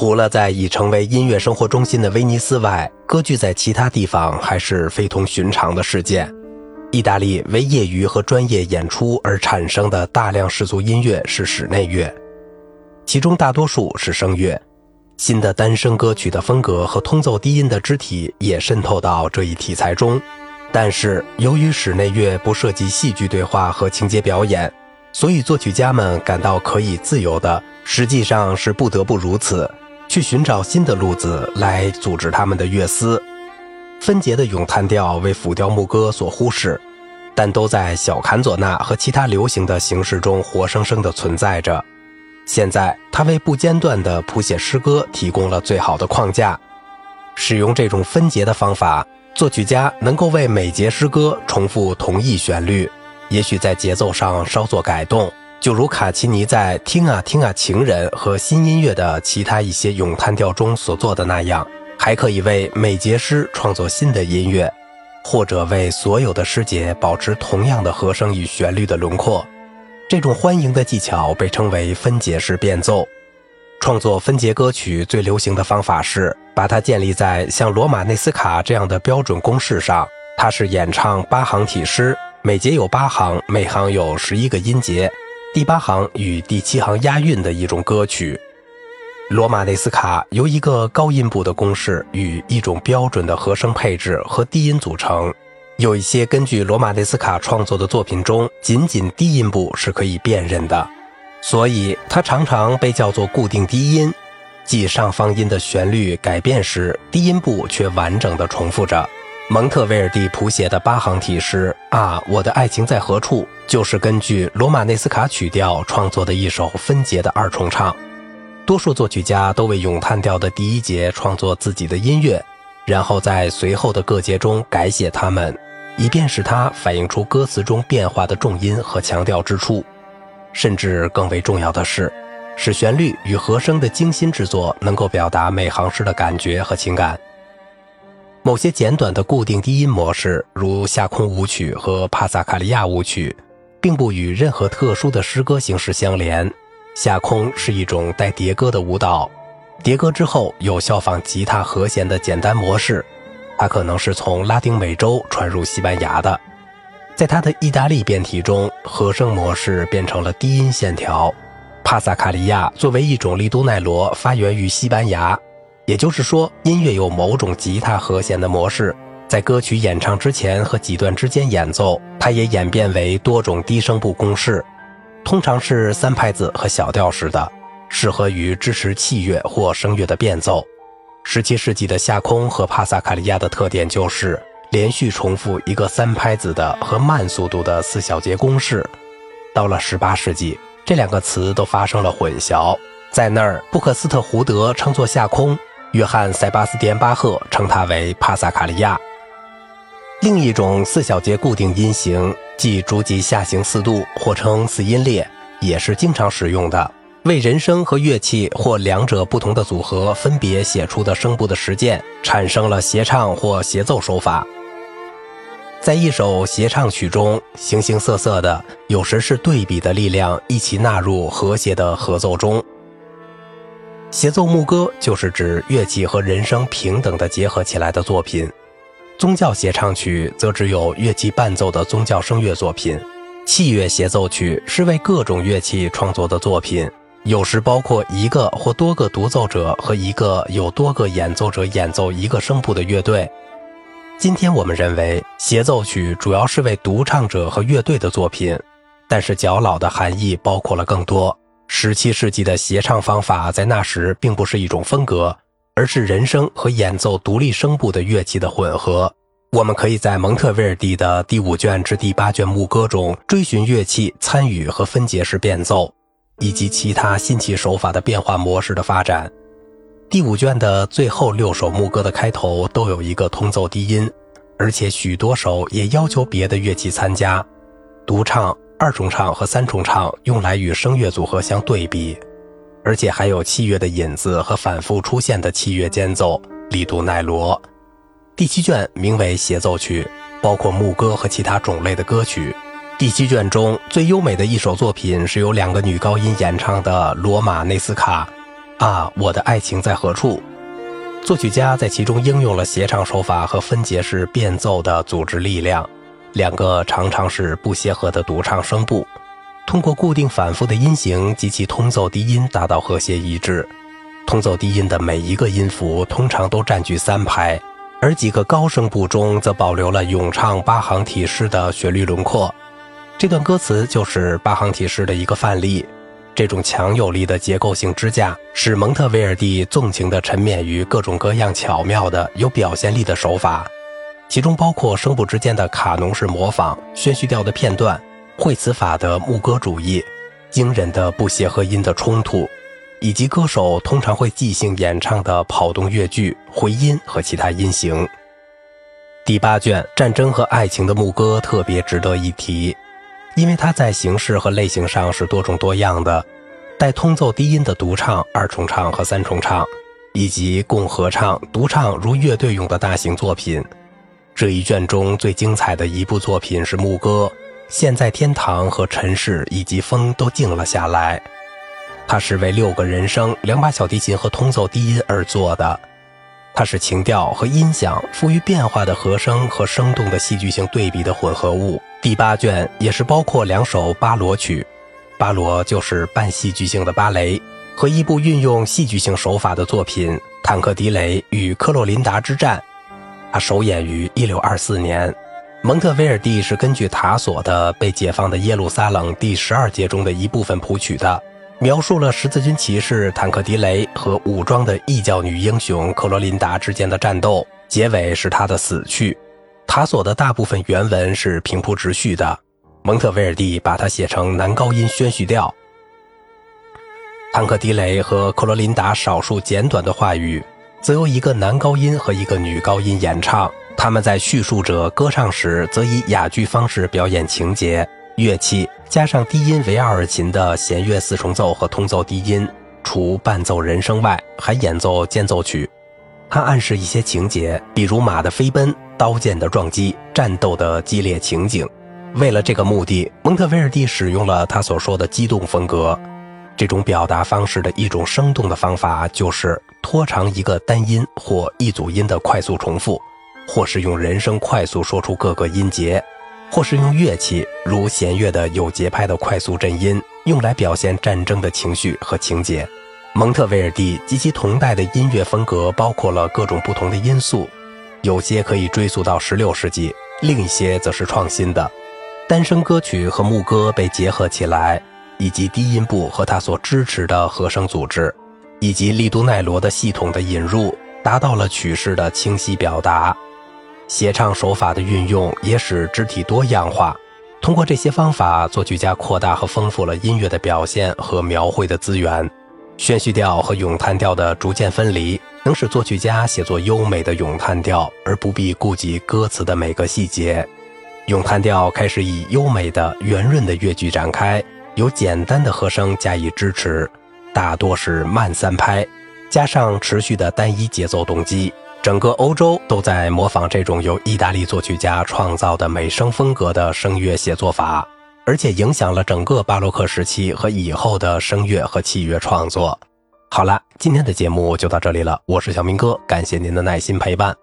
除了在已成为音乐生活中心的威尼斯外，歌剧在其他地方还是非同寻常的事件。意大利为业余和专业演出而产生的大量世俗音乐是室内乐，其中大多数是声乐。新的单声歌曲的风格和通奏低音的肢体也渗透到这一题材中。但是，由于室内乐不涉及戏剧对话和情节表演，所以作曲家们感到可以自由的，实际上是不得不如此，去寻找新的路子来组织他们的乐思。分节的咏叹调为辅调牧歌所忽视，但都在小坎佐纳和其他流行的形式中活生生地存在着。现在，他为不间断地谱写诗歌提供了最好的框架。使用这种分节的方法，作曲家能够为每节诗歌重复同一旋律，也许在节奏上稍作改动，就如卡奇尼在《听啊听啊情人》和新音乐的其他一些咏叹调中所做的那样。还可以为每节诗创作新的音乐，或者为所有的诗节保持同样的和声与旋律的轮廓。这种欢迎的技巧被称为分节式变奏。创作分节歌曲最流行的方法是把它建立在像罗马内斯卡这样的标准公式上。它是演唱八行体诗，每节有八行，每行有十一个音节，第八行与第七行押韵的一种歌曲。罗马内斯卡由一个高音部的公式与一种标准的和声配置和低音组成。有一些根据罗马内斯卡创作的作品中，仅仅低音部是可以辨认的，所以它常常被叫做固定低音，即上方音的旋律改变时，低音部却完整的重复着。蒙特威尔第谱写的八行体诗《啊，我的爱情在何处》就是根据罗马内斯卡曲调创作的一首分节的二重唱。多数作曲家都为咏叹调的第一节创作自己的音乐，然后在随后的各节中改写它们，以便使它反映出歌词中变化的重音和强调之处。甚至更为重要的是，使旋律与和声的精心制作能够表达每行诗的感觉和情感。某些简短的固定低音模式，如下空舞曲和帕萨卡利亚舞曲，并不与任何特殊的诗歌形式相连。下空是一种带叠歌的舞蹈，叠歌之后有效仿吉他和弦的简单模式。它可能是从拉丁美洲传入西班牙的。在它的意大利变体中，和声模式变成了低音线条。帕萨卡利亚作为一种利都奈罗，发源于西班牙，也就是说，音乐有某种吉他和弦的模式，在歌曲演唱之前和几段之间演奏。它也演变为多种低声部公式。通常是三拍子和小调式的，适合于支持器乐或声乐的变奏。十七世纪的夏空和帕萨卡利亚的特点就是连续重复一个三拍子的和慢速度的四小节公式。到了十八世纪，这两个词都发生了混淆，在那儿布克斯特胡德称作夏空，约翰塞巴斯蒂安巴赫称它为帕萨卡利亚。另一种四小节固定音型。即逐级下行四度，或称四音列，也是经常使用的，为人声和乐器或两者不同的组合分别写出的声部的实践，产生了协唱或协奏手法。在一首协唱曲中，形形色色的，有时是对比的力量一起纳入和谐的合奏中。协奏牧歌就是指乐器和人声平等的结合起来的作品。宗教协唱曲则只有乐器伴奏的宗教声乐作品，器乐协奏曲是为各种乐器创作的作品，有时包括一个或多个独奏者和一个有多个演奏者演奏一个声部的乐队。今天我们认为协奏曲主要是为独唱者和乐队的作品，但是较老的含义包括了更多。十七世纪的协唱方法在那时并不是一种风格。而是人声和演奏独立声部的乐器的混合。我们可以在蒙特威尔第的第五卷至第八卷牧歌中追寻乐器参与和分解式变奏，以及其他新奇手法的变化模式的发展。第五卷的最后六首牧歌的开头都有一个通奏低音，而且许多首也要求别的乐器参加。独唱、二重唱和三重唱用来与声乐组合相对比。而且还有器乐的引子和反复出现的器乐间奏，力度奈罗。第七卷名为协奏曲，包括牧歌和其他种类的歌曲。第七卷中最优美的一首作品是由两个女高音演唱的《罗马内斯卡》，啊，我的爱情在何处？作曲家在其中应用了协唱手法和分节式变奏的组织力量，两个常常是不协和的独唱声部，通过固定反复的音型及其通奏低音达到和谐一致。通奏低音的每一个音符通常都占据三拍，而几个高声部中则保留了咏唱八行体诗的旋律轮廓。这段歌词就是八行体诗的一个范例。这种强有力的结构性支架，使蒙特维尔第纵情地沉湎于各种各样巧妙的、有表现力的手法，其中包括声部之间的卡农式模仿、宣叙调的片段、惠词法的牧歌主义、惊人的不协和音的冲突，以及歌手通常会即兴演唱的跑动乐句、回音和其他音型。第八卷《战争和爱情的牧歌》特别值得一提。因为它在形式和类型上是多种多样的，带通奏低音的独唱、二重唱和三重唱，以及共合唱、独唱如乐队用的大型作品。这一卷中最精彩的一部作品是牧歌，现在天堂和尘世以及风都静了下来。它是为六个人声、两把小提琴和通奏低音而做的。它是情调和音响富于变化的和声和生动的戏剧性对比的混合物。第八卷也是包括两首巴罗曲，巴罗就是半戏剧性的芭蕾，和一部运用戏剧性手法的作品《坦克迪雷与克洛琳达之战》。它首演于1624年。蒙特维尔第是根据塔索的《被解放的耶路撒冷》第十二节中的一部分谱曲的，描述了十字军骑士坦克迪雷和武装的异教女英雄克罗琳达之间的战斗，结尾是他的死去。塔索的大部分原文是平铺直叙的，蒙特维尔第把它写成男高音宣叙调。坦克迪雷和克罗琳达少数简短的话语，则由一个男高音和一个女高音演唱。他们在叙述者歌唱时，则以哑剧方式表演情节。乐器加上低音维奥尔琴的弦乐四重奏和通奏低音，除伴奏人声外，还演奏间奏曲。它暗示一些情节，比如马的飞奔。刀剑的撞击，战斗的激烈情景。为了这个目的，蒙特维尔蒂使用了他所说的激动风格。这种表达方式的一种生动的方法，就是拖长一个单音或一组音的快速重复，或是用人声快速说出各个音节，或是用乐器如弦乐的有节拍的快速震音，用来表现战争的情绪和情节。蒙特维尔第及其同代的音乐风格包括了各种不同的因素。有些可以追溯到16世纪，另一些则是创新的。单声歌曲和牧歌被结合起来，以及低音部和它所支持的和声组织，以及利都奈罗的系统的引入，达到了曲式的清晰表达。协唱手法的运用也使肢体多样化。通过这些方法，作曲家扩大和丰富了音乐的表现和描绘的资源。宣叙调和咏叹调的逐渐分离，能使作曲家写作优美的咏叹调，而不必顾及歌词的每个细节。咏叹调开始以优美的、圆润的乐句展开，由简单的和声加以支持，大多是慢三拍，加上持续的单一节奏动机。整个欧洲都在模仿这种由意大利作曲家创造的美声风格的声乐写作法。而且影响了整个巴洛克时期和以后的声乐和器乐创作。好了，今天的节目就到这里了，我是小明哥，感谢您的耐心陪伴。